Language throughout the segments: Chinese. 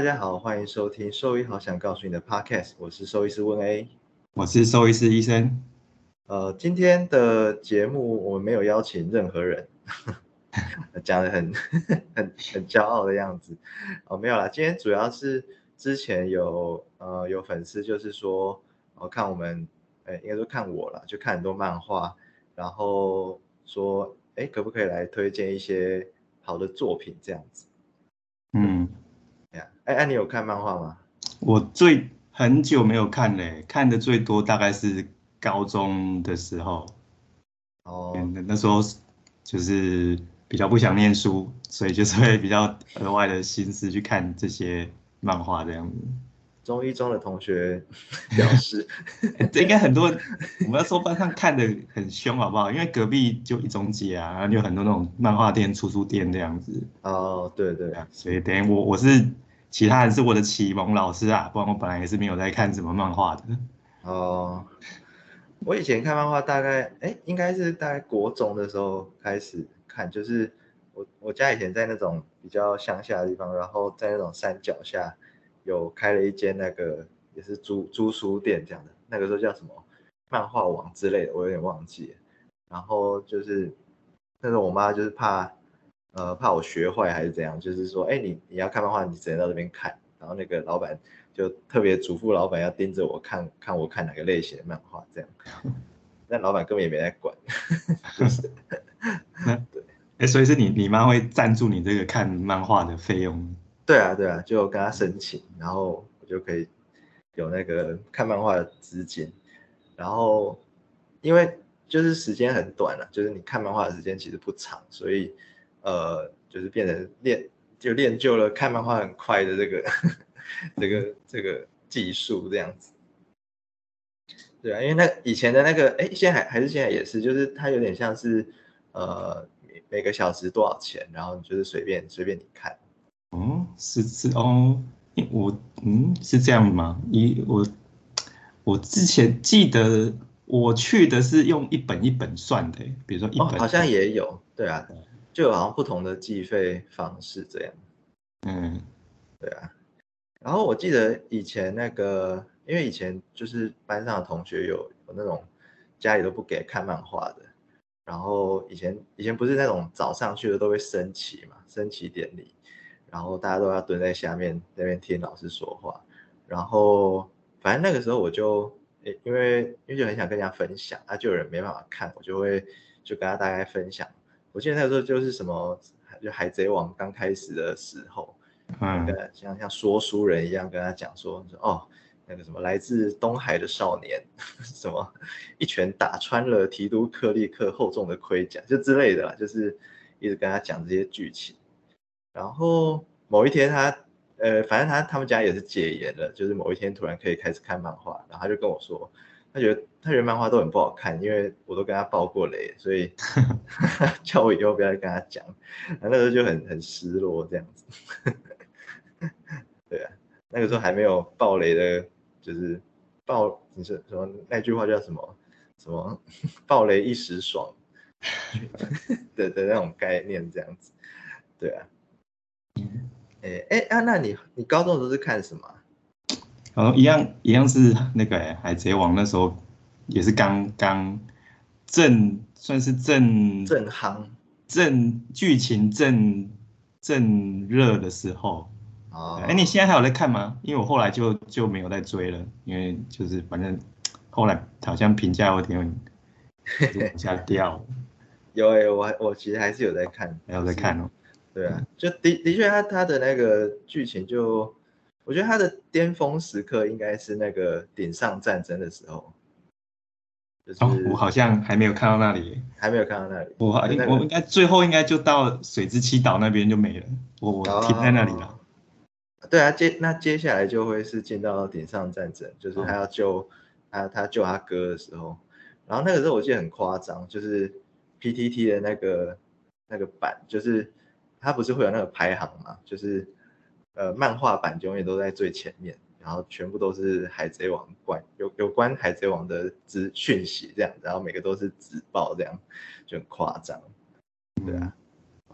大家好，欢迎收听兽医好想告诉你的 Podcast，我是兽医师温 A，我是兽医师医生。呃，今天的节目我们没有邀请任何人，讲的很 很很骄傲的样子。哦，没有啦，今天主要是之前有呃有粉丝就是说，哦看我们，哎应该说看我了，就看很多漫画，然后说，哎可不可以来推荐一些好的作品这样子？嗯，哎你有看漫画吗？我最很久没有看嘞，看的最多大概是高中的时候。哦，嗯，那时候就是比较不想念书，所以就是会比较额外的心思去看这些漫画这样子。中一中的同学表示，这应该很多我们要说班上看的很凶好不好？因为隔壁就一中街啊，然后有很多那种漫画店、出书店这样子。哦，对对，所以等于我我是其他人是我的启蒙老师啊，不然我本来也是没有在看什么漫画的。哦，我以前看漫画大概哎，应该是大概国中的时候开始看，就是我我家以前在那种比较乡下的地方，然后在那种山脚下有开了一间那个也是租租书店这样的，那个时候叫什么漫画网之类的，我有点忘记。然后就是那时候我妈就是怕呃怕我学坏还是怎样，就是说哎你你要看漫画，你只能到这边看。然后那个老板就特别嘱咐老板要盯着我看看我看哪个类型的漫画这样。但老板根本也没在管，就是对，哎，所以是你你妈会赞助你这个看漫画的费用？对啊对啊，就跟他申请，然后我就可以有那个看漫画的资金。然后因为就是时间很短了，就是你看漫画的时间其实不长，所以呃就是变成练就练就了看漫画很快的这个 这个这个技术这样子。对啊，因为那以前的那个，哎，现在还还是现在也是，就是它有点像是，呃，每每个小时多少钱，然后你就是随便随便你看。哦，是是哦，我嗯是这样吗？你我我之前记得我去的是用一本一本算的，比如说一本好像也有，对啊，就有好像不同的计费方式这样。嗯，对啊。然后我记得以前那个。因为以前就是班上的同学有有那种家里都不给看漫画的，然后以前以前不是那种早上去的都会升旗嘛，升旗典礼，然后大家都要蹲在下面那边听老师说话，然后反正那个时候我就诶因为因为就很想跟人家分享，啊就有人没办法看，我就会就跟他大概分享。我记得那个时候就是什么就海贼王刚开始的时候，嗯，像像说书人一样跟他讲说说哦。那个什么来自东海的少年，什么一拳打穿了提督克利克厚重的盔甲，就之类的啦，就是一直跟他讲这些剧情。然后某一天他，呃，反正他他们家也是戒严了，就是某一天突然可以开始看漫画，然后他就跟我说，他觉得他觉得漫画都很不好看，因为我都跟他爆过雷，所以 叫我以后不要跟他讲。那时候就很很失落这样子。对啊，那个时候还没有爆雷的。就是爆，你是什么那句话叫什么什么爆雷一时爽的的那种概念这样子，对啊，哎哎啊，那你你高中的时候是看什么？哦，一样一样是那个海贼王，那时候也是刚刚正算是正正行正剧情正正热的时候。哦，哎，你现在还有在看吗？因为我后来就就没有再追了，因为就是反正后来好像评价有点往下掉。有哎，我我其实还是有在看，还有在看哦。对啊，就的的确，他他的那个剧情就，我觉得他的巅峰时刻应该是那个顶上战争的时候。哦，我好像还没有看到那里，还没有看到那里。我我应该最后应该就到水之七岛那边就没了，我我停在那里了。对啊，接那接下来就会是进到顶上战争，就是他要救他他救他哥的时候，然后那个时候我记得很夸张，就是 P T T 的那个那个版，就是他不是会有那个排行嘛，就是呃漫画版永远都在最前面，然后全部都是海贼王关有有关海贼王的资讯息这样，然后每个都是纸报这样，就很夸张，对啊，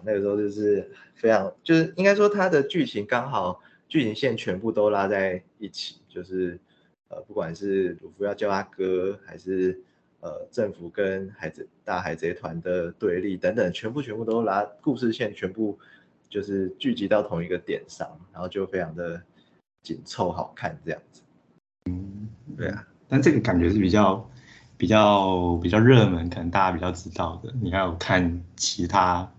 那个时候就是非常就是应该说它的剧情刚好。剧情线全部都拉在一起，就是呃，不管是鲁夫要叫他哥，还是呃政府跟海贼大海贼团的对立等等，全部全部都拉故事线全部就是聚集到同一个点上，然后就非常的紧凑好看这样子。嗯，对啊，但这个感觉是比较比较比较热门，可能大家比较知道的。你还有看其他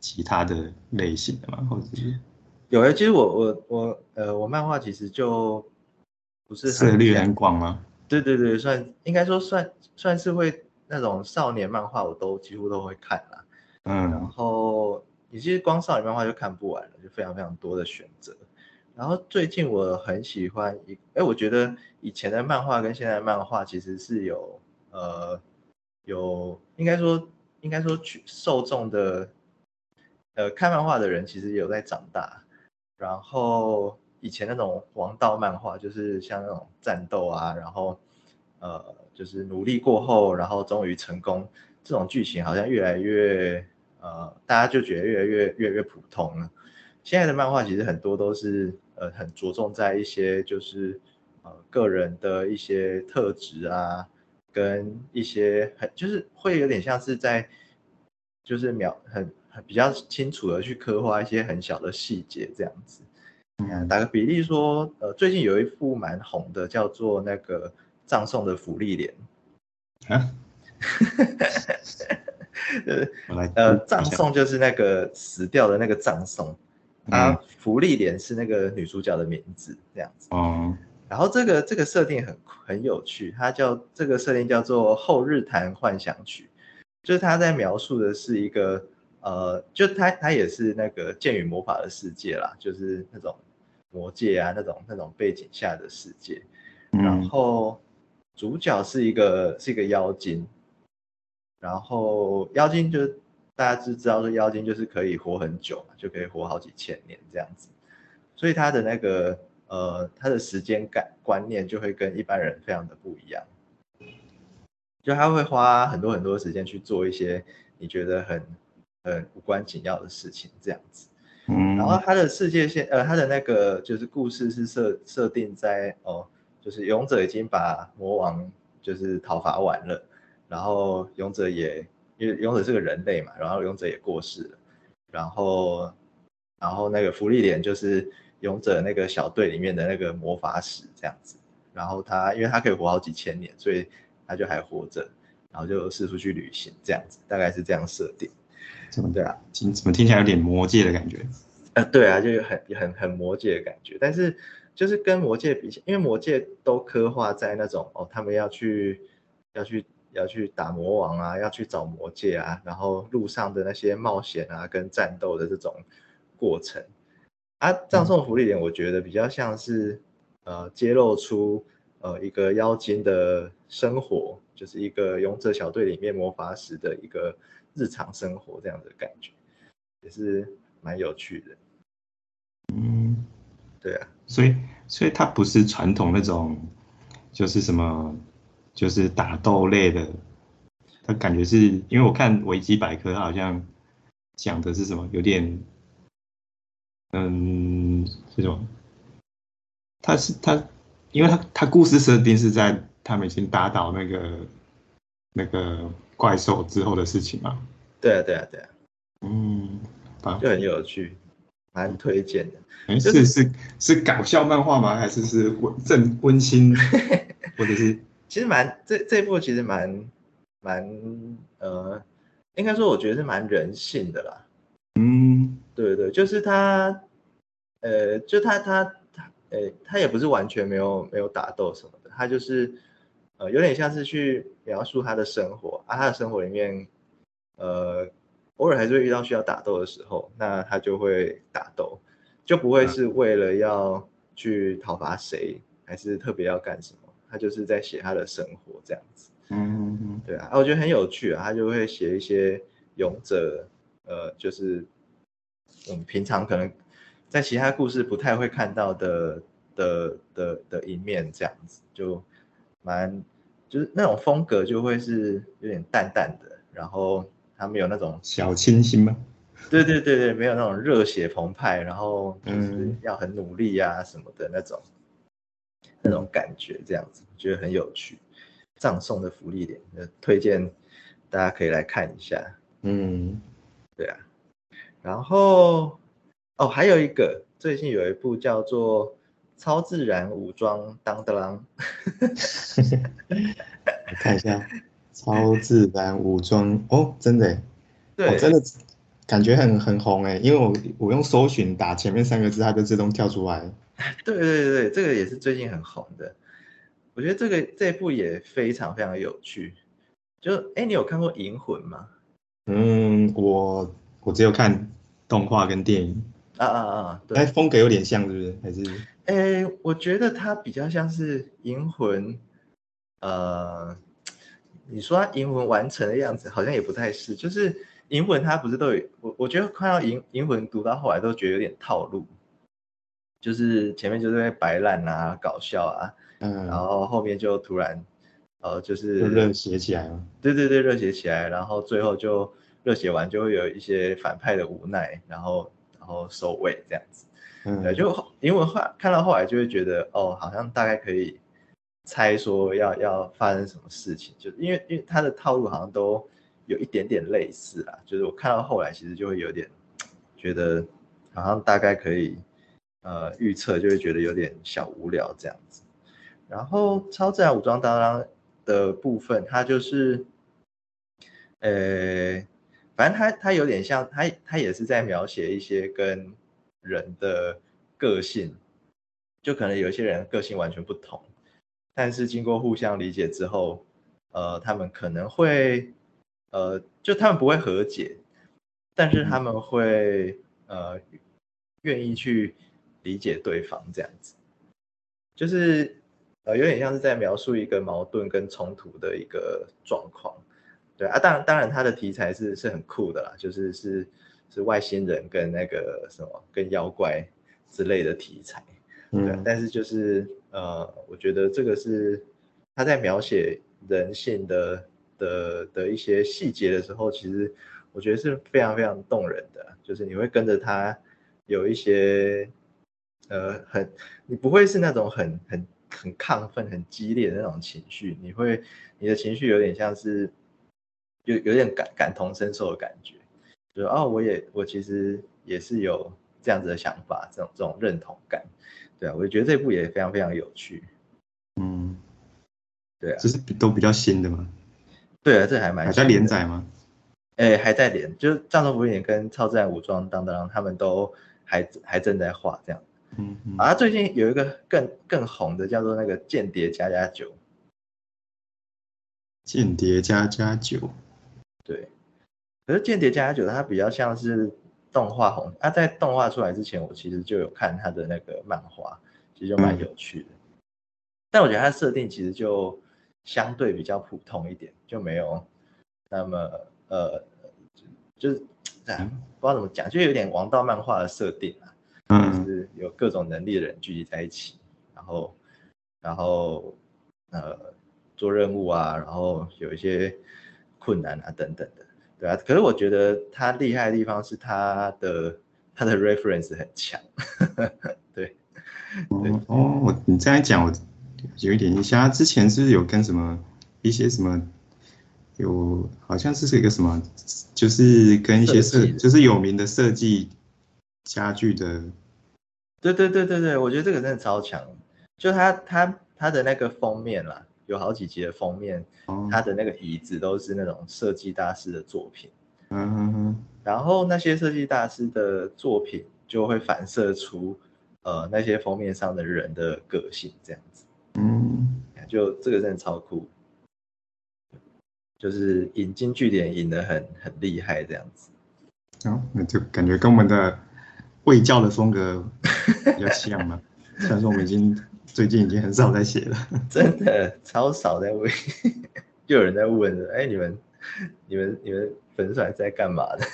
其他的类型的吗？或者是有诶，其实我我我呃，我漫画其实就不是很涉猎很广吗？对对对，算应该说算算是会那种少年漫画，我都几乎都会看啦。嗯然嗯后你其实光少女漫画就看不完了，就非常非常多的选择。然后最近我很喜欢一，哎，我觉得以前的漫画跟现在的漫画其实是有呃有应该说应该说去受众的呃看漫画的人其实有在长大。然后以前那种王道漫画，就是像那种战斗啊，然后呃就是努力过后，然后终于成功，这种剧情好像越来越呃大家就觉得越来越越来越普通了。现在的漫画其实很多都是呃很着重在一些就是呃个人的一些特质啊，跟一些很就是会有点像是在就是描很很比较清楚的去刻画一些很小的细节这样子。嗯打个比例说，呃，最近有一部蛮红的，叫做那个《葬送的福利莲啊，》呃葬送就是那个死掉的那个葬送，啊嗯，福利莲是那个女主角的名字这样子。哦，然后这个这个设定很很有趣，它叫这个设定叫做《后日谈幻想曲》，就是它在描述的是一个呃，就它它也是那个剑与魔法的世界啦，就是那种魔界啊那种那种背景下的世界。然嗯后主角是一个是一个妖精，然后妖精就是大家知知道说妖精就是可以活很久嘛，就可以活好几千年这样子，所以他的那个呃他的时间感观念就会跟一般人非常的不一样，就他会花很多很多时间去做一些你觉得很很无关紧要的事情这样子。嗯，然后他的世界线，呃，他的那个就是故事是设设定在哦，就是勇者已经把魔王就是讨伐完了，然后勇者也因为勇者是个人类嘛，然后勇者也过世了，然后然后那个福利莲就是勇者那个小队里面的那个魔法使这样子，然后他因为他可以活好几千年，所以他就还活着，然后就四处去旅行这样子，大概是这样设定，怎么对啊。听怎么听起来有点魔界的感觉？呃，对啊，就有很很很魔界的感觉，但是就是跟魔界比起，因为魔界都刻画在那种哦，他们要去要去要去打魔王啊，要去找魔界啊，然后路上的那些冒险啊跟战斗的这种过程。啊，葬送福利点，我觉得比较像是呃揭露出呃一个妖精的生活，就是一个勇者小队里面魔法使的一个日常生活这样的感觉，也是蛮有趣的。嗯，对啊，所以所以它不是传统那种，就是什么，就是打斗类的，他感觉是因为我看维基百科，它好像讲的是什么，有点，嗯，这种，他是他，因为他他故事设定是在他们已经打倒那个那个怪兽之后的事情嘛，对啊，对啊，对啊，嗯，好就很有趣，蛮推荐的。是是是搞笑漫画吗？还是是温正温馨，或者是其实蛮这这一部其实蛮蛮呃，应该说我觉得是蛮人性的啦。嗯。对对，就是他，呃，就他他他，呃，他也不是完全没有没有打斗什么的，他就是呃有点像是去描述他的生活。啊，他的生活里面，呃，偶尔还是会遇到需要打斗的时候，那他就会打斗，就不会是为了要去讨伐谁，还是特别要干什么，他就是在写他的生活这样子。嗯对啊，啊我觉得很有趣啊，他就会写一些勇者，呃，就是我们平常可能在其他故事不太会看到的的的的一面，这样子就蛮就是那种风格就会是有点淡淡的，然后他们有那种小清新吗？对对对对，没有那种热血澎湃，然后就是嗯要很努力啊、什么的那种那种感觉，这样子觉得很有趣。葬送的福利点，呃，推荐大家可以来看一下。嗯，对啊，然后哦，还有一个最近有一部叫做《超自然武装当当啷》，我看一下，超自然武装哦，真的耶，对，哦，真的感觉很很红哎，因为我我用搜寻打前面三个字，它就自动跳出来。对对对，这个也是最近很红的。我觉得这个这部也非常非常有趣。就哎，你有看过《银魂》吗？嗯，我我只有看动画跟电影，啊啊啊！哎，对，风格有点像，是不是？还是哎，我觉得它比较像是《银魂》，呃，你说它《银魂》完成的样子，好像也不太是。就是《银魂》它不是都有我，我觉得看到《银银魂》读到后来都觉得有点套路，就是前面就是会摆烂啊、搞笑啊，嗯，然后后面就突然，呃，就是热血起来了。对对对，热血起来，然后最后就热血完就会有一些反派的无奈，然后然后收尾这样子。对，嗯，就因为后看到后来就会觉得，哦，好像大概可以猜说要要发生什么事情，就因为因为他的套路好像都有一点点类似啦，就是我看到后来其实就会有点 觉得好像大概可以呃预测，就会觉得有点小无聊这样子。然后超自然武装当当的部分，它就是，呃，反正它它有点像，它它也是在描写一些跟人的个性，就可能有一些人个性完全不同，但是经过互相理解之后，呃，他们可能会，呃，就他们不会和解，但是他们会呃愿意去理解对方这样子，就是呃有点像是在描述一个矛盾跟冲突的一个状况。对啊，当然当然他的题材是是很酷的啦，就是是是外星人跟那个什么跟妖怪之类的题材。对啊，嗯但是就是呃，我觉得这个是他在描写人性的的的一些细节的时候，其实我觉得是非常非常动人的，就是你会跟着他有一些呃很，你不会是那种很很很亢奋、很激烈的那种情绪，你会你的情绪有点像是有有点感感同身受的感觉，就是哦，我也我其实也是有这样子的想法，这种这种认同感。对啊，我觉得这部也非常非常有趣。嗯，对啊，这是比都比较新的嘛，对啊，这还蛮还在，连载吗？哎，还在连，就是《战斗福音》跟《超自然武装当当》他们都还还正在画这样。嗯嗯，啊，最近有一个更更红的叫做那个《间谍加加九》，间谍加加九，对，可是《间谍加加九》它比较像是动画红，啊，在动画出来之前，我其实就有看它的那个漫画，其实就蛮有趣的。但我觉得它设定其实就相对比较普通一点，就没有那么呃，就就是啊不知道怎么讲，就有点王道漫画的设定啊，就嗯是有各种能力的人聚集在一起，然后然后呃做任务啊，然后有一些困难啊等等的，对啊。可是我觉得他厉害的地方是他的他的 reference 很强，对哦哦，我你这样讲，我有一点印象。他之前是不是有跟什么一些什么有，好像是一个什么，就是跟一些设，就是有名的设计家具的，对对对对对，我觉得这个真的超强，就他他他的那个封面啦，有好几集的封面，哦，他的那个椅子都是那种设计大师的作品。嗯然后那些设计大师的作品就会反射出，呃，那些封面上的人的个性，这样子，嗯就这个真的超酷，就是引经据典引得很很厉害，这样子。哦，那就感觉跟我们的卫教的风格比较像嘛。虽然说我们已经最近已经很少在写了，真的超少在问，又有人在问了，哎，你们、你们、你们粉甩在干嘛的？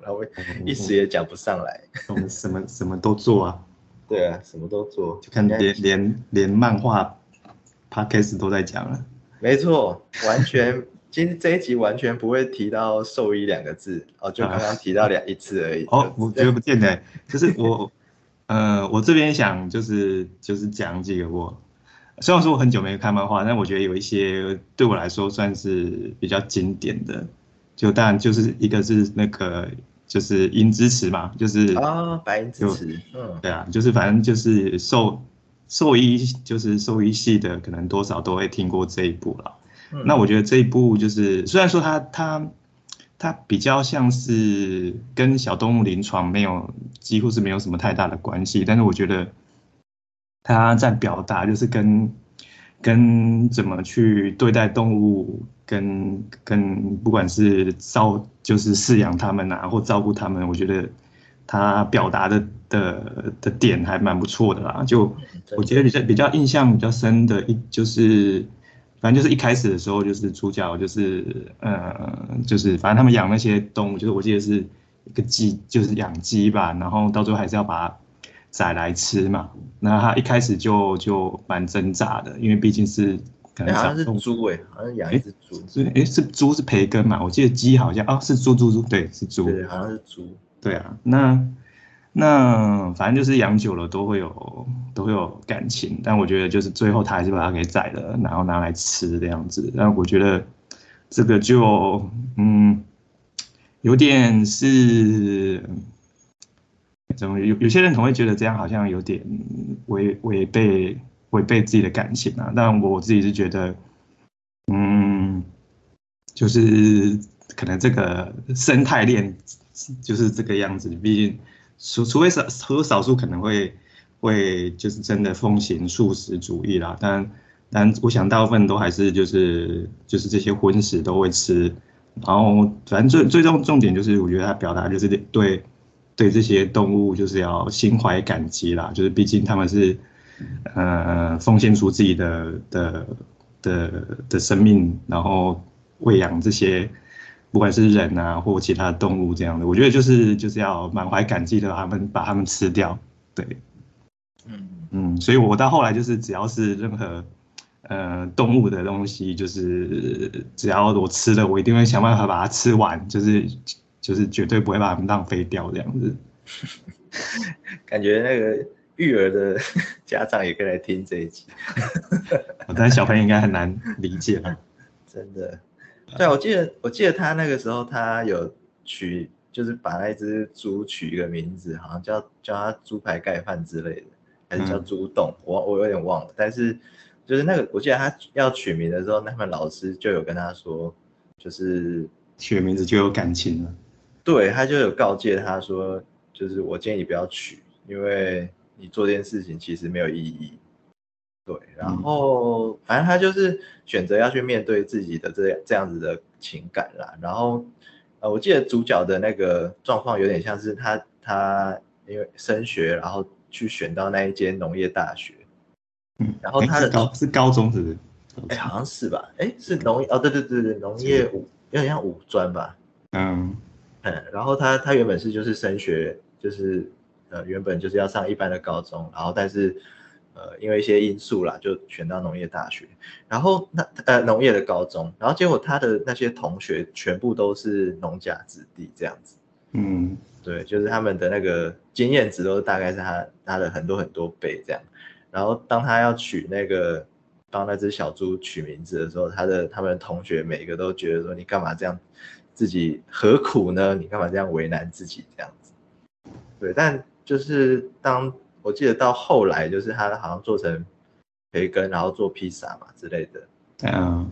然 后我一时也讲不上来。我们什么什么都做啊，对啊，什么都做，就看连连连漫画 podcast 都在讲了。没错，完全今这一集完全不会提到兽医两个字哦，就刚刚提到两一次而已。哦，我觉得不见得，就是我，呃，我这边想就是就是讲几个我，虽然说我很久没看漫画，但我觉得有一些对我来说算是比较经典的，就当然就是一个是那个就是银之匙嘛，就是啊，白银之匙，嗯，对啊，就是反正就是兽兽医就是兽医系的，可能多少都会听过这一部了。那我觉得这一部就是，虽然说它它它比较像是跟小动物临床没有几乎是没有什么太大的关系，但是我觉得它在表达就是跟跟怎么去对待动物，跟跟不管是照就是饲养它们啊，或照顾它们，我觉得他表达的的的点还蛮不错的啦。就我觉得比较比较印象比较深的一就是。反正就是一开始的时候，就是主角就是呃，就是反正他们养那些动物，就是我记得是一个鸡，就是养鸡吧，然后到最后还是要把它宰来吃嘛。那他一开始就就蛮挣扎的，因为毕竟是可能好像是猪诶，好像养一只猪，是哎是猪是培根嘛？我记得鸡好像哦是猪猪猪，对是猪，对好像是猪，对啊那。那反正就是养久了都会有都会有感情，但我觉得就是最后他还是把它给宰了，然后拿来吃这样子。但我觉得这个就嗯有点是怎么有有些人可能会觉得这样好像有点违违背违背自己的感情啊。但我自己是觉得嗯就是可能这个生态链就是这个样子，毕竟。除除非少除少数可能会会就是真的奉行素食主义啦，但但我想大部分都还是就是就是这些荤食都会吃，然后反正最最重重点就是我觉得他表达就是对对这些动物就是要心怀感激啦，就是毕竟他们是呃奉献出自己的的的的生命，然后喂养这些。不管是人啊，或其他动物这样的，我觉得就是就是要满怀感激的，他们把他们吃掉，对，嗯。嗯，所以我到后来就是只要是任何呃动物的东西，就是只要我吃了，我一定会想办法把它吃完，就是就是绝对不会把它们浪费掉这样子。感觉那个育儿的家长也可以来听这一集，但小朋友应该很难理解吧，真的。对，我记得，我记得他那个时候，他有取，就是把那只猪取一个名字，好像叫叫它猪排盖饭之类的，还是叫猪洞，我我有点忘了。但是就是那个，我记得他要取名的时候，那们老师就有跟他说，就是取名字就有感情了。对，他就有告诫他说，就是我建议你不要取，因为你做这件事情其实没有意义。对，然后反正他就是选择要去面对自己的这这样子的情感啦。然后，呃，我记得主角的那个状况有点像是他他因为升学，然后去选到那一间农业大学。嗯，然后他的高是高中是不是？哎，好像是吧？哎，是农哦，对对对对，农业五有点像五专吧？嗯嗯，然后他他原本是就是升学，就是呃原本就是要上一般的高中，然后但是。呃，因为一些因素啦，就选到农业大学，然后那呃农业的高中，然后结果他的那些同学全部都是农家子弟这样子，嗯，对，就是他们的那个经验值都大概是他他的很多很多倍这样，然后当他要取那个帮那只小猪取名字的时候，他的他们同学每个都觉得说你干嘛这样，自己何苦呢？你干嘛这样为难自己这样子？对，但就是当。我记得到后来，就是他好像做成培根，然后做披萨嘛之类的。嗯，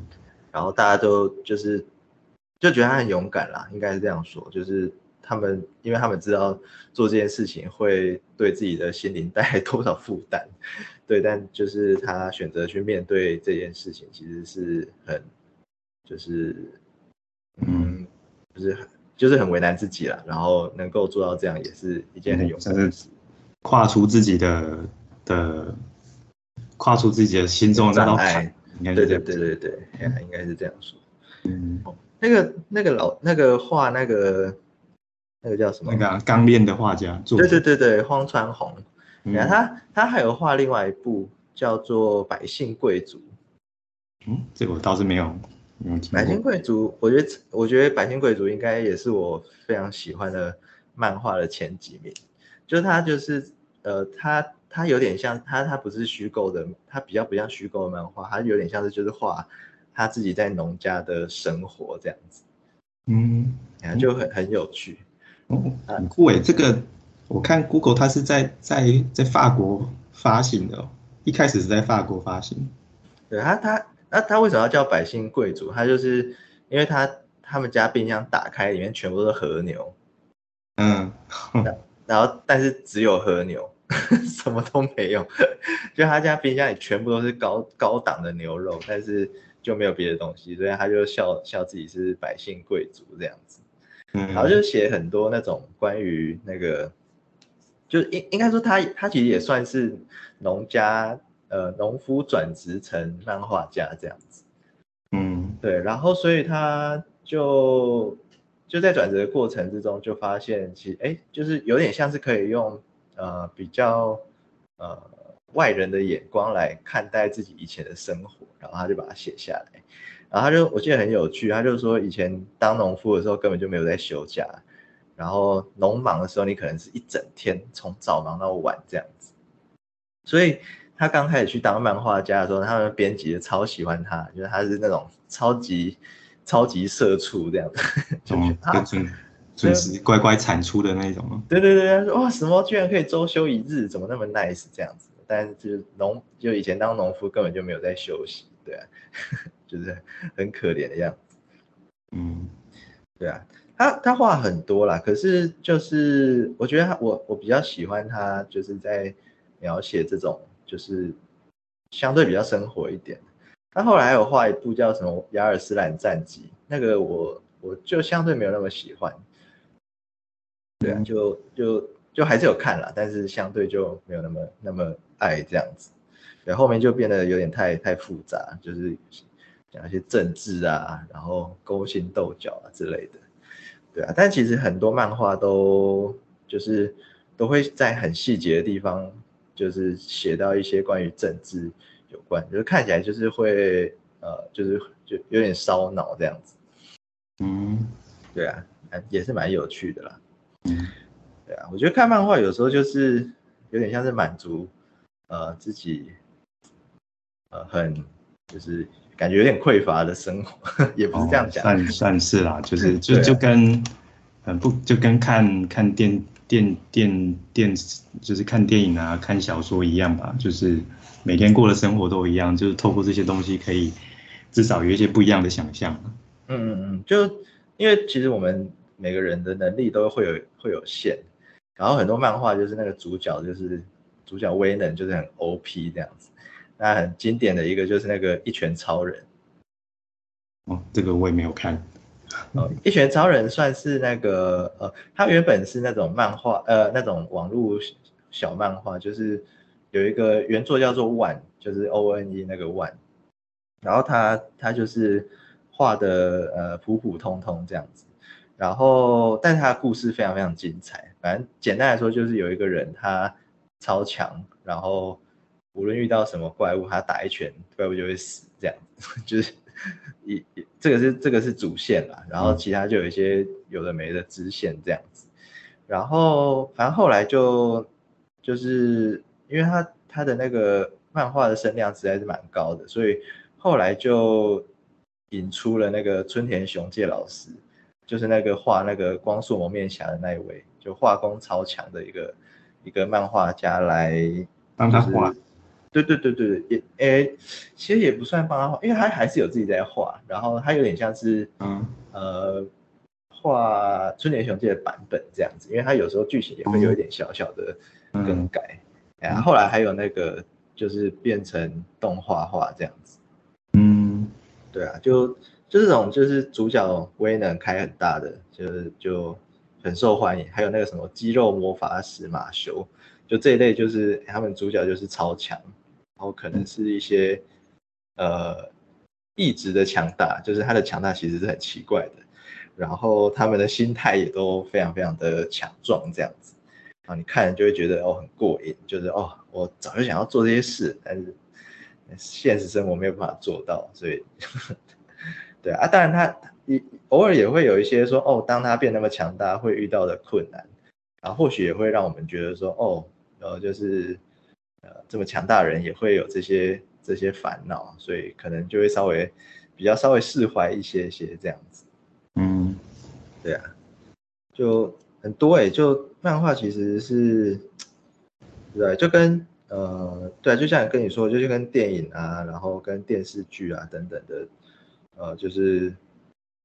然后大家都就是就觉得他很勇敢啦，应该是这样说。就是他们，因为他们知道做这件事情会对自己的心灵带来多少负担，对，但就是他选择去面对这件事情，其实是很就是嗯，就是就是很为难自己了。然后能够做到这样，也是一件很勇敢的事。跨出自己的的，跨出自己的心中的那道坎，应该对对对对对，应该是这样说。嗯，那个那个老那个画那个那个叫什么？那个刚练的画家。对对对对，荒川弘。你看他他还有画另外一部叫做《百姓贵族》。嗯，这个我倒是没有嗯，百姓。贵族，我觉得我觉得百姓贵族应该也是我非常喜欢的漫画的前几名。就是它就是呃，它它有点像它它不是虚构的，它比较不像虚构的漫画，它有点像是就是画他自己在农家的生活这样子，嗯，然后就很很有趣。哦，很酷诶，这个我看 Google 它是在在在法国发行的、哦，一开始是在法国发行。对他他那他为什么要叫百姓贵族？他就是因为他他们家冰箱打开里面全部都是和牛，嗯，然后但是只有和牛，什么都没有。就他家冰箱里全部都是高高档的牛肉，但是就没有别的东西，所以他就笑笑自己是百姓贵族这样子。嗯，然后就写很多那种关于那个，就应应该说他他其实也算是农家呃农夫转职成漫画家这样子。嗯对，然后所以他就就在转折的过程之中，就发现其实哎，就是有点像是可以用呃比较呃外人的眼光来看待自己以前的生活，然后他就把它写下来，然后他就我记得很有趣，他就说以前当农夫的时候根本就没有在休假，然后农忙的时候你可能是一整天从早忙到晚这样子，所以。他刚开始去当漫画家的时候，他们编辑超喜欢他，就是他是那种超级超级社畜这样子，就觉哦得，啊就准准时乖乖产出的那种吗？对对对，他说哇什么居然可以周休一日，怎么那么 nice 这样子？但是就是农就以前当农夫根本就没有在休息，对啊，就是很可怜的样子，嗯对啊。他他话很多啦，可是就是我觉得他我我比较喜欢他就是在描写这种就是相对比较生活一点。他后来还有画一部叫什么《雅尔斯兰战记》，那个我我就相对没有那么喜欢。对啊，就就就还是有看啦，但是相对就没有那么那么爱这样子。对，后面就变得有点太太复杂，就是讲一些政治啊，然后勾心斗角啊之类的。对啊，但其实很多漫画都就是都会在很细节的地方，就是写到一些关于政治有关，就是看起来就是会呃，就是就有点烧脑这样子。嗯对啊，还也是蛮有趣的啦。嗯对啊，我觉得看漫画有时候就是有点像是满足呃自己呃很就是感觉有点匮乏的生活，也不是这样讲。哦算算是啦，就是就啊就跟很不就跟看看电电电电视，就是看电影啊、看小说一样吧，就是每天过的生活都一样，就是透过这些东西可以至少有一些不一样的想象。嗯嗯嗯，就因为其实我们每个人的能力都会有会有限，然后很多漫画就是那个主角就是主角威能就是很 OP 这样子。那很经典的一个就是那个一拳超人。哦，这个我也没有看。哦，一拳超人算是那个呃，他原本是那种漫画呃那种网络小漫画，就是有一个原作叫做 One，就是 O N E 那个 One，然后他他就是画的呃普普通通这样子，然后但是他的故事非常非常精彩，反正简单来说就是有一个人他超强，然后无论遇到什么怪物，他打一拳怪物就会死，这样 就是。一这个是这个是主线啦，然后其他就有一些有的没的支线这样子，然后反正后来就就是因为他他的那个漫画的声量实在是蛮高的，所以后来就引出了那个春田雄介老师，就是那个画那个光速蒙面侠的那一位，就画工超强的一个一个漫画家来帮他画。对对对对对，也诶，其实也不算帮他画，因为他还是有自己在画，然后他有点像是嗯呃画春田雄介的版本这样子，因为他有时候剧情也会有一点小小的更改，然、嗯，后来还有那个就是变成动画化这样子，嗯，对啊，就就这种就是主角威能开很大的，就是就很受欢迎，还有那个什么肌肉魔法使马修，就这一类就是他们主角就是超强。然后可能是一些呃意志的强大，就是他的强大其实是很奇怪的，然后他们的心态也都非常非常的强壮这样子，然后你看人就会觉得哦很过瘾，就是哦我早就想要做这些事，但是现实生活没有办法做到，所以 对啊，当然他也偶尔也会有一些说哦，当他变那么强大会遇到的困难，然后或许也会让我们觉得说哦，呃，就是呃这么强大的人也会有这些这些烦恼，所以可能就会稍微比较稍微释怀一些些这样子。嗯，对啊，就很多哎，就漫画其实是，对，就跟呃，对，就像跟你说，就是跟电影啊，然后跟电视剧啊等等的，呃，就是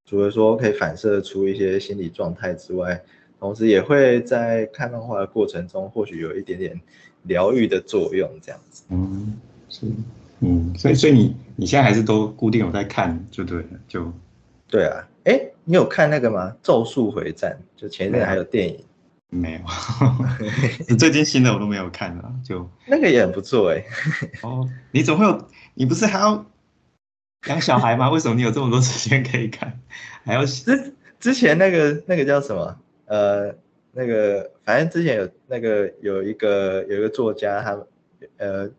除了说可以反射出一些心理状态之外，同时也会在看漫画的过程中，或许有一点点疗愈的作用，这样子。嗯，是，嗯，所以所以你你现在还是都固定有在看，就对了，就对啊，哎，你有看那个吗？《咒术回战》就前一阵还有电影。没有，你 最近新的我都没有看啊，就那个也很不错哎。哦，你怎么会有？你不是还要养小孩吗？为什么你有这么多时间可以看？还要之之前那个那个叫什么？呃，那个反正之前有那个有一个有一个作家，他呃，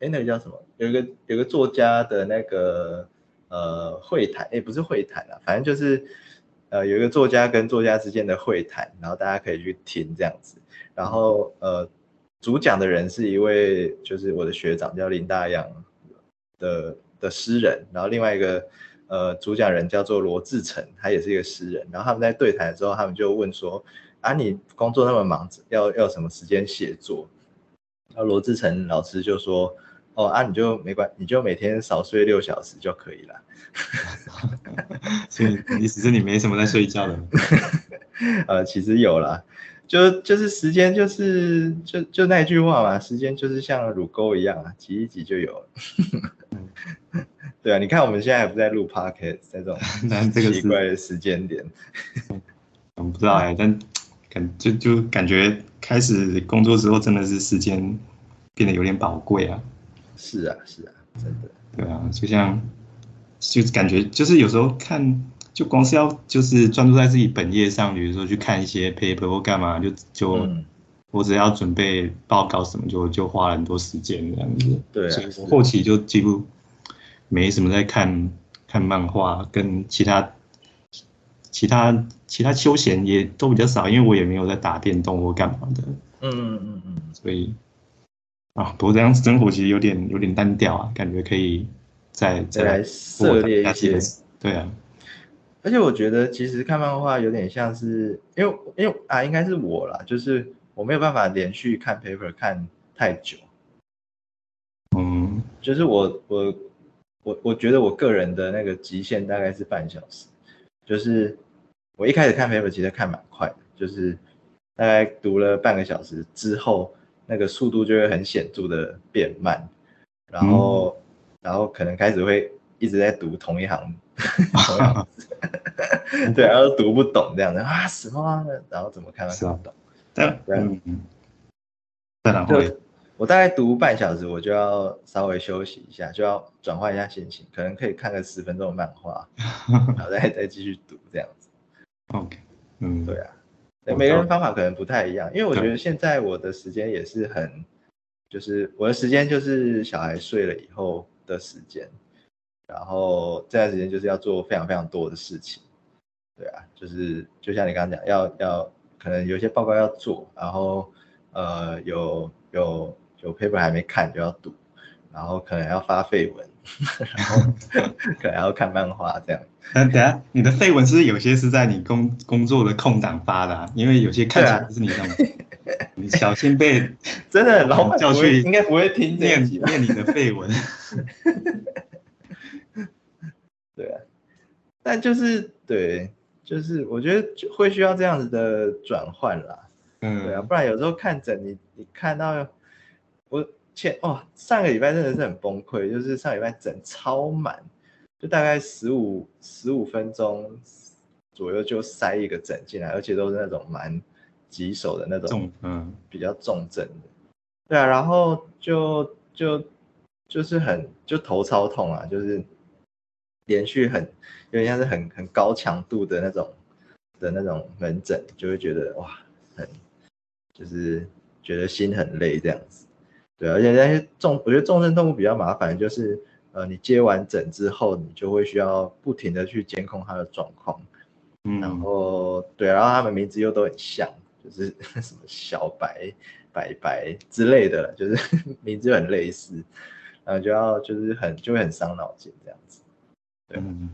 哎，那个叫什么？有一个有个作家的那个呃会谈，哎，不是会谈啊，反正就是。呃，有一个作家跟作家之间的会谈，然后大家可以去听这样子。然后呃，主讲的人是一位就是我的学长，叫林大洋的的诗人。然后另外一个呃主讲人叫做罗志成，他也是一个诗人。然后他们在对谈的时候，他们就问说：啊，你工作那么忙，要要什么时间写作？然后罗志成老师就说。哦啊，你就没关，你就每天少睡六小时就可以了。所以意思是你没什么在睡觉的？呃，其实有啦，就就是时间就是就就那句话嘛，时间就是像乳沟一样啊，挤一挤就有了。对啊，你看我们现在还不在录 podcast，在这种奇怪的时间点。我不知道哎，但感就就感觉开始工作之后，真的是时间变得有点宝贵啊。是啊，是啊，真的。对啊，就像，就感觉就是有时候看，就光是要就是专注在自己本业上，比如说去看一些 paper 或干嘛，就就我只要准备报告什么，就就花了很多时间这样子。对，所以我后期就几乎没什么在看看漫画，跟其他其他其他休闲也都比较少，因为我也没有在打电动或干嘛的。嗯嗯嗯嗯，所以。啊，不过这样生活其实有点有点单调啊，感觉可以再再来涉猎一些。对啊，而且我觉得其实看漫画有点像是，因为因为啊，应该是我啦，就是我没有办法连续看 paper 看太久。嗯，就是我我我我觉得我个人的那个极限大概是半小时，就是我一开始看 paper 其实看蛮快的，就是大概读了半个小时之后。那个速度就会很显著的变慢，然后，然后可能开始会一直在读同一行，对，然后读不懂这样的啊什么，然后怎么看都看不懂，对，嗯。嗯，然后我大概读半小时，我就要稍微休息一下，就要转换一下心情，可能可以看个十分钟的漫画，然后再再继续读这样子。OK，嗯，对啊。每个人方法可能不太一样，因为我觉得现在我的时间也是很，就是我的时间就是小孩睡了以后的时间，然后这段时间就是要做非常非常多的事情，对啊，就是就像你刚刚讲，要要可能有些报告要做，然后呃有有有 paper 还没看就要读，然后可能要发废文，然后 可能要看漫画这样。那等下，你的绯闻是不是有些是在你工工作的空档发的？因为有些看起来不是你这样，你小心被 真的老板叫去，应该不会听念念你的绯闻。对啊，但就是对，就是我觉得会需要这样子的转换啦。嗯，对啊，不然有时候看诊，你你看到我前哦上个礼拜真的是很崩溃，就是上礼拜诊超满。就大概十五十五分钟左右就塞一个诊进来，而且都是那种蛮棘手的那种，嗯，比较重症的。对啊，然后就就就是很就头超痛啊，就是连续很有点像是很很高强度的那种的那种门诊，就会觉得哇，很就是觉得心很累这样子。对，而且那些重，我觉得重症动物比较麻烦，就是。呃，你接完诊之后，你就会需要不停的去监控它的状况，嗯，然后对，然后它们名字又都很像，就是 什么小白、白白之类的，就是 名字很类似，然后就要就是很就会很伤脑筋这样子，对，嗯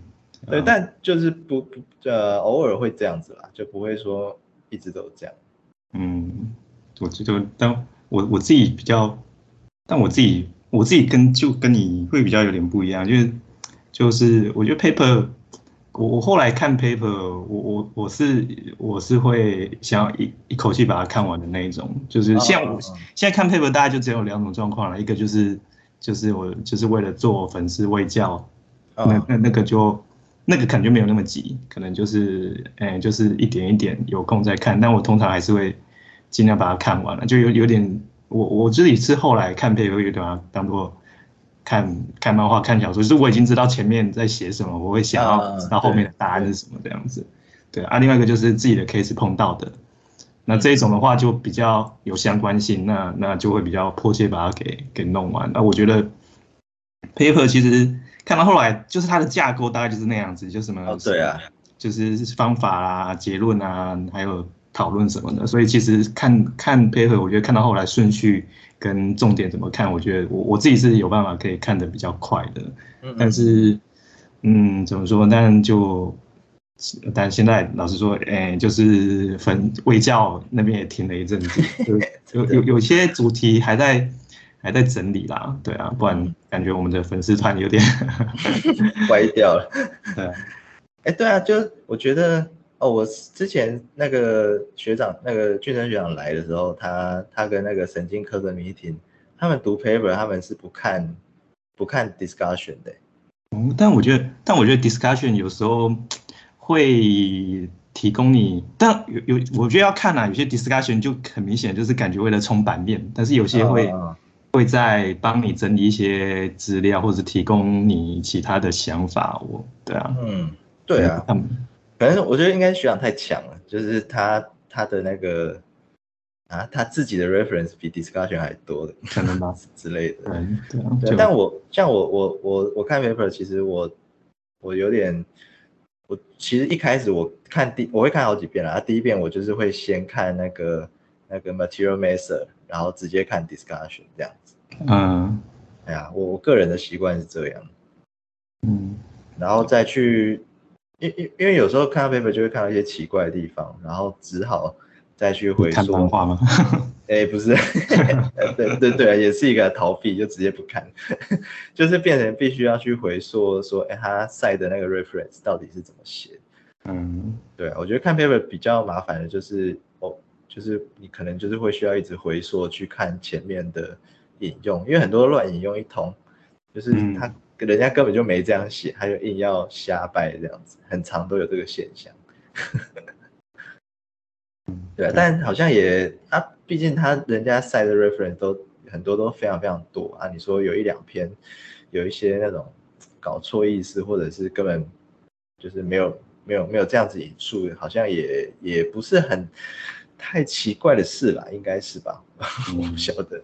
对，啊但就是不不呃偶尔会这样子啦，就不会说一直都这样。嗯，我觉得，但我我自己比较，但我自己我自己跟就跟你会比较有点不一样，就是就是我觉得 paper，我我后来看 paper，我我我是我是会想要一一口气把它看完的那一种，就是现在我现在看 paper 大概就只有两种状况了，一个就是就是我就是为了做粉丝卫教，那嗯那那个就那个可能就没有那么急，可能就是哎、就是一点一点有空再看，但我通常还是会尽量把它看完了，就有有点我我自己是后来看配会有点把它当做看看漫画看小说，就是我已经知道前面在写什么，我会想要嗯知道后面的答案是什么这样子。对啊，另外一个就是自己的 case 碰到的，那这一种的话就比较有相关性，那那就会比较迫切把它给给弄完。那我觉得 paper 其实看到后来就是它的架构大概就是那样子，就什么、哦对啊，就是方法啊、结论啊，还有讨论什么的。所以其实看看 paper，我觉得看到后来顺序跟重点怎么看，我觉得我我自己是有办法可以看得比较快的。嗯但是，嗯，怎么说？但就，但现在老实说，哎、就是粉卫教那边也停了一阵子，有有有有些主题还在还在整理啦，对啊，不然感觉我们的粉丝团有点，歪掉了。对啊，就我觉得哦，我之前那个学长，那个俊生学长来的时候，他他跟那个神经科的 meeting，他们读 paper，他们是不看不看 discussion 的。嗯，但我觉得，但我觉得 discussion 有时候会提供你，但有有，我觉得要看啊，有些 discussion 就很明显就是感觉为了冲版面，但是有些会。嗯会在帮你整理一些资料，或者提供你其他的想法。我，对啊，嗯，对啊，反正我觉得应该学长太强了，就是他他的那个啊，他自己的 reference 比 discussion 还多的，可能吧，之类的。对对啊，对，但我像我我我我看 paper，其实我我有点，我其实一开始我看第我会看好几遍啦，啊第一遍我就是会先看那个那个 material master，然后直接看 discussion 这样子。嗯哎呀，我我个人的习惯是这样，嗯然后再去，因因因为有时候看到 paper 就会看到一些奇怪的地方，然后只好再去回看漫溯。画吗？哎，不是，对对对，也是一个逃避，就直接不看，就是变成必须要去回溯说，哎，他晒的那个 reference 到底是怎么写的？嗯对啊，我觉得看 paper 比较麻烦的就是，哦，就是你可能就是会需要一直回溯去看前面的引用，因为很多乱引用一通，就是嗯他、人家根本就没这样写，他就硬要瞎掰这样子，很常都有这个现象。对啊，但好像也啊，毕竟他人家晒的 reference 都很多都非常非常多啊。你说有一两篇有一些那种搞错意思，或者是根本就是没有没有没有这样子引述，好像也也不是很太奇怪的事啦，应该是吧？我不晓得。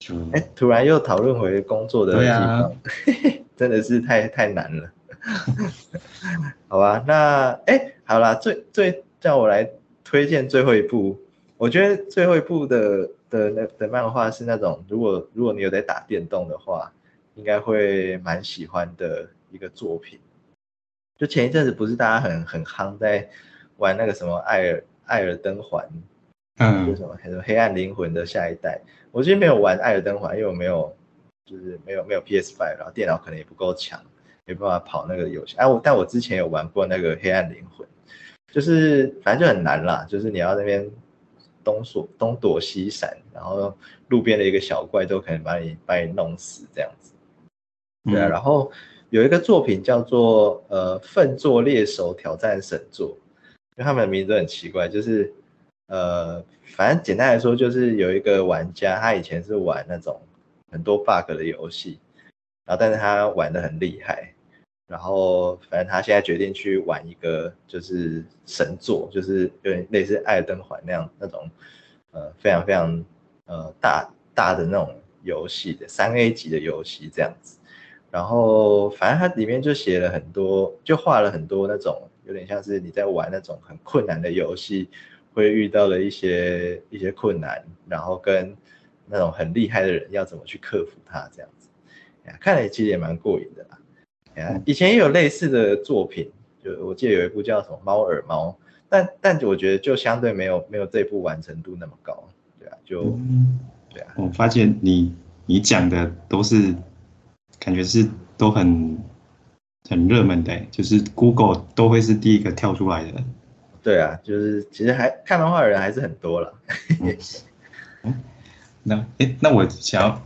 就哎，突然又讨论回工作的地对啊。方，真的是太太难了。好吧，那哎，好啦，最最叫我来推荐最后一部，我觉得最后一部的的那的漫画是那种，如果如果你有在打电动的话，应该会蛮喜欢的一个作品。就前一阵子不是大家很很夯在玩那个什么艾尔艾尔登环，就嗯什么什么黑暗灵魂的下一代，我其实没有玩艾尔登环，因为我没有就是没有没有 PS Five，然后电脑可能也不够强，没办法跑那个游戏。哎、我但我之前有玩过那个黑暗灵魂，就是反正就很难啦，就是你要那边东躲东躲西闪，然后路边的一个小怪都可能把你把你弄死这样子。对啊，嗯然后有一个作品叫做呃《粪作猎手挑战神作》，因为他们的名字都很奇怪，就是呃，反正简单来说，就是有一个玩家，他以前是玩那种很多 bug 的游戏，然后但是他玩的很厉害，然后反正他现在决定去玩一个就是神作，就是有点类似《艾尔登环》那样那种呃非常非常呃大大的那种游戏的三 A 级的游戏这样子。然后反正它里面就写了很多，就画了很多那种有点像是你在玩那种很困难的游戏会遇到的一些一些困难，然后跟那种很厉害的人要怎么去克服它这样子。看了其实也蛮过瘾的啦。以前也有类似的作品，就我记得有一部叫什么《猫耳猫》，但但我觉得就相对没有没有这部完成度那么高。对啊，就对啊。我发现你你讲的都是。感觉是都很很热门的，就是 Google 都会是第一个跳出来的。对啊，就是其实还看漫画的人还是很多了。嗯，那哎，那我想要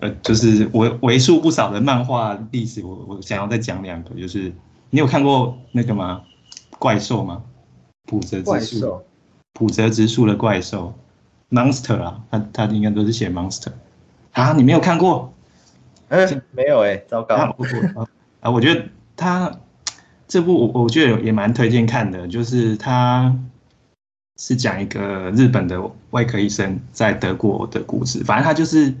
呃，就是为为数不少的漫画历史，我我想要再讲两个，就是你有看过那个吗？怪兽吗？普泽之树，普泽之树的怪兽，Monster 啊，他他应该都是写 Monster 啊，你没有看过？嗯，没有哎，糟糕。啊，我觉得他这部我我觉得也蛮推荐看的，就是他是讲一个日本的外科医生在德国的故事。反正他就是，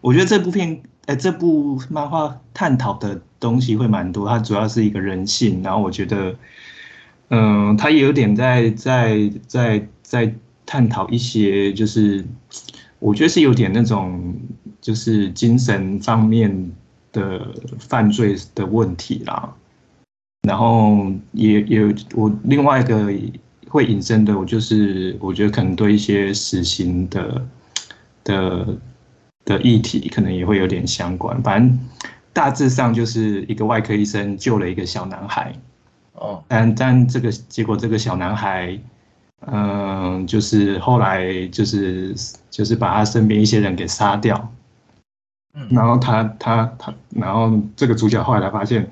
我觉得这部片，哎，这部漫画探讨的东西会蛮多。它主要是一个人性，然后我觉得，嗯，他也有点在在在在探讨一些，就是我觉得是有点那种。就是精神方面的犯罪的问题啦，然后也也我另外一个会引申的，我就是我觉得可能对一些死刑的的的议题，可能也会有点相关。反正大致上就是一个外科医生救了一个小男孩，哦，但但这个结果这个小男孩，嗯，就是后来就是就是把他身边一些人给杀掉。然后他他他，然后这个主角后来发现，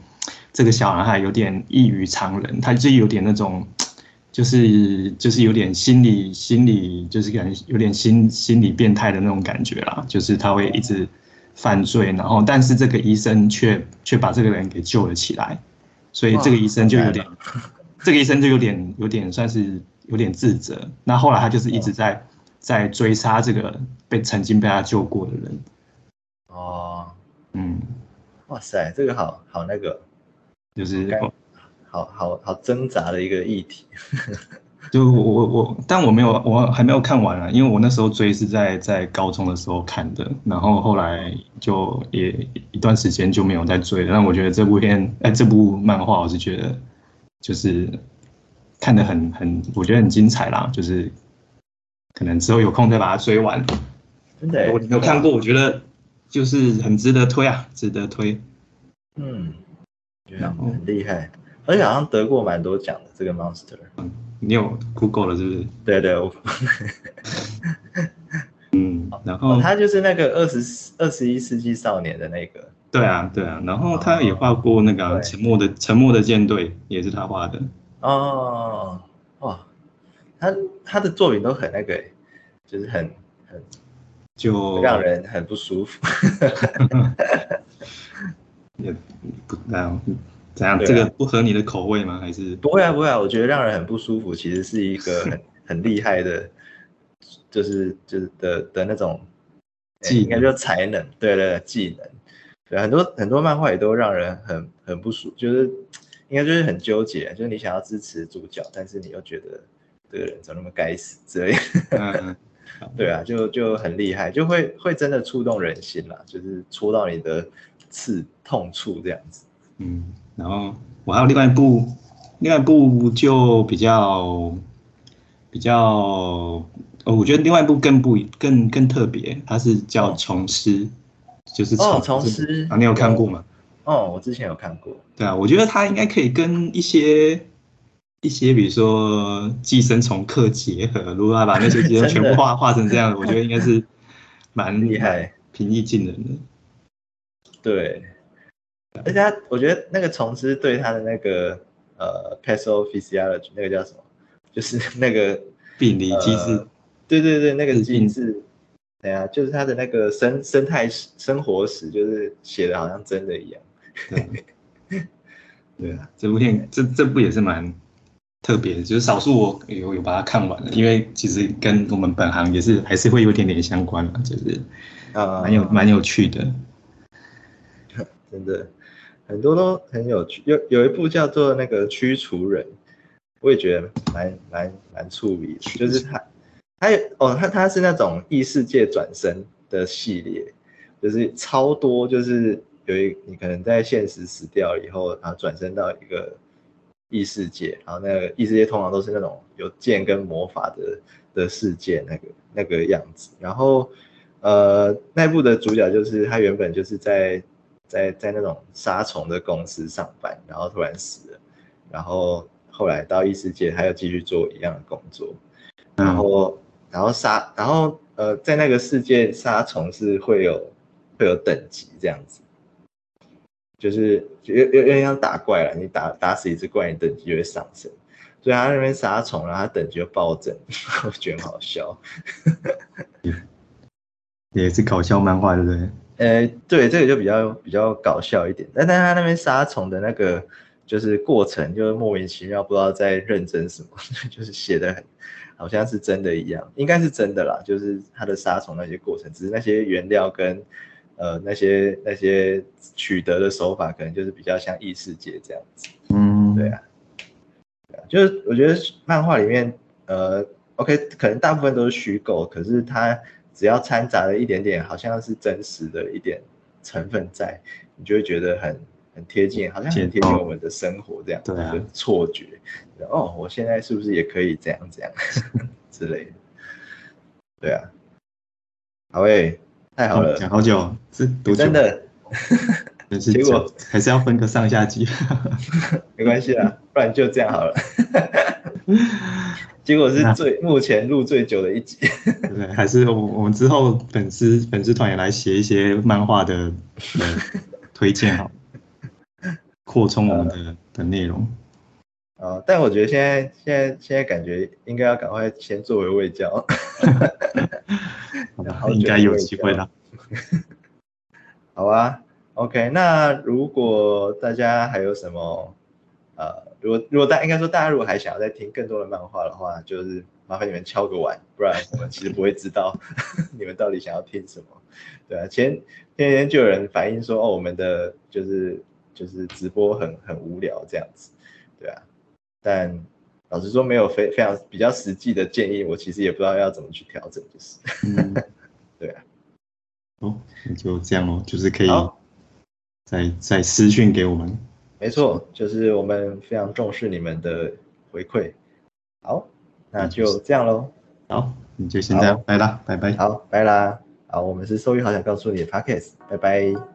这个小男孩有点异于常人，他就有点那种，就是就是有点心理心理，就是感觉有点心心理变态的那种感觉啦，就是他会一直犯罪，然后但是这个医生却却把这个人给救了起来，所以这个医生就有点，这个医生就有点有点算是有点自责，那后来他就是一直在在追杀这个被曾经被他救过的人。哦，嗯，哇塞，这个好好那个，就是好好好挣扎的一个议题。就我我我，但我没有，我还没有看完啊，因为我那时候追是在在高中的时候看的，然后后来就也一段时间就没有再追了。但我觉得这部片，哎，这部漫画，我是觉得就是看的很很，我觉得很精彩啦，就是可能之后有空再把它追完。真的，我有看过，我觉得。就是很值得推啊，值得推。嗯，很厉害，而且好像得过蛮多奖的这个 Monster。嗯，你有 Google 了是不是？对对。嗯，然后他就是那个二十二十一世纪少年的那个。对啊，对啊，然后他也画过那个沉默的沉默的舰队，也是他画的。哦，哇，他他的作品都很那个，就是很很。就让人很不舒服，也不那样，怎样？这个不合你的口味吗？还是不会啊，不会啊。我觉得让人很不舒服，其实是一个很 很厉害的，就是就是的的那种技，应该叫才能，对对，技能。对，很多很多漫画也都让人很很不舒，就是应该就是很纠结，就是你想要支持主角，但是你又觉得这个人怎么那么该死之类。对啊，就就很厉害，就会会真的触动人心啦，就是戳到你的刺痛处这样子。嗯，然后我还有另外一部，另外一部就比较比较，哦，我觉得另外一部更不更更特别，它是叫《虫师》，就是哦，《虫师》啊，你有看过吗？哦，我之前有看过。对啊，我觉得它应该可以跟一些。一些比如说寄生虫课结合，如果他把那些寄生全部 画画成这样，我觉得应该是蛮厉害、平易近人的。对，而且他我觉得那个虫师对他的那个呃 pathophysiology 那个叫什么，就是那个病理机制。对对对，那个机制，对啊，就是他的那个生生态史、生活史，就是写的好像真的一样。对啊，这部片这这部也是蛮。特别的就是少数我有有把它看完了，因为其实跟我们本行也是还是会有点点相关了，就是啊，蛮有蛮有趣的。真的很多都很有趣，有有一部叫做那个驱除人，我也觉得蛮蛮蛮触笔的，就是他，他哦，他他是那种异世界转生的系列，就是超多，就是有一你可能在现实死掉以后，然后转生到一个异世界，然后那个异世界通常都是那种有剑跟魔法的的世界，那个那个样子，然后呃，那部的主角就是他原本就是在。在在那种杀虫的公司上班，然后突然死了，然后后来到异世界，他又继续做一样的工作，然后然后杀，然后呃，在那个世界杀虫是会有会有等级这样子，就是有有有点像打怪了，你打打死一只怪，你等级就会上升，所以他那边杀虫，然后他等级就暴增，我觉得好笑，也是搞笑漫画，对不对？呃，对，这个就比较比较搞笑一点，但但他那边杀虫的那个就是过程，就是莫名其妙，不知道在认真什么，就是写的很好像是真的一样，应该是真的啦，就是他的杀虫那些过程，只是那些原料跟呃那些那些取得的手法，可能就是比较像异世界这样子。嗯，对啊，对啊，就是我觉得漫画里面，呃，OK，可能大部分都是虚构，可是它。只要掺杂了一点点，好像是真实的一点成分在，你就会觉得很很贴近，好像很贴近我们的生活这样，对啊，错觉，哦，我现在是不是也可以这样这样之类的？对啊，好诶，太好了，讲好久，是真的，结果还是要分个上下集，没关系啊，不然就这样好了。结果是最目前录最久的一集，对，还是我我们之后粉丝粉丝团也来写一些漫画的 推荐好，扩充我们的的内容。啊，但我觉得现在现在现在感觉应该要赶快先作为卫教，应该有机会了。好啊，OK，那如果大家还有什么呃。如果如果大应该说大家如果还想要再听更多的漫画的话，就是麻烦你们敲个碗，不然我们其实不会知道 你们到底想要听什么。对啊，前前天就有人反映说，哦，我们的就是就是直播很很无聊这样子，对啊。但老实说，没有非非常比较实际的建议，我其实也不知道要怎么去调整，就是。对啊。哦，那就这样咯，就是可以再再私讯给我们。没错，就是我们非常重视你们的回馈。好，那就这样喽。好，你就先这样，拜啦，拜拜。好，拜啦。好，我们是收益好想告诉你的 Podcast，拜拜。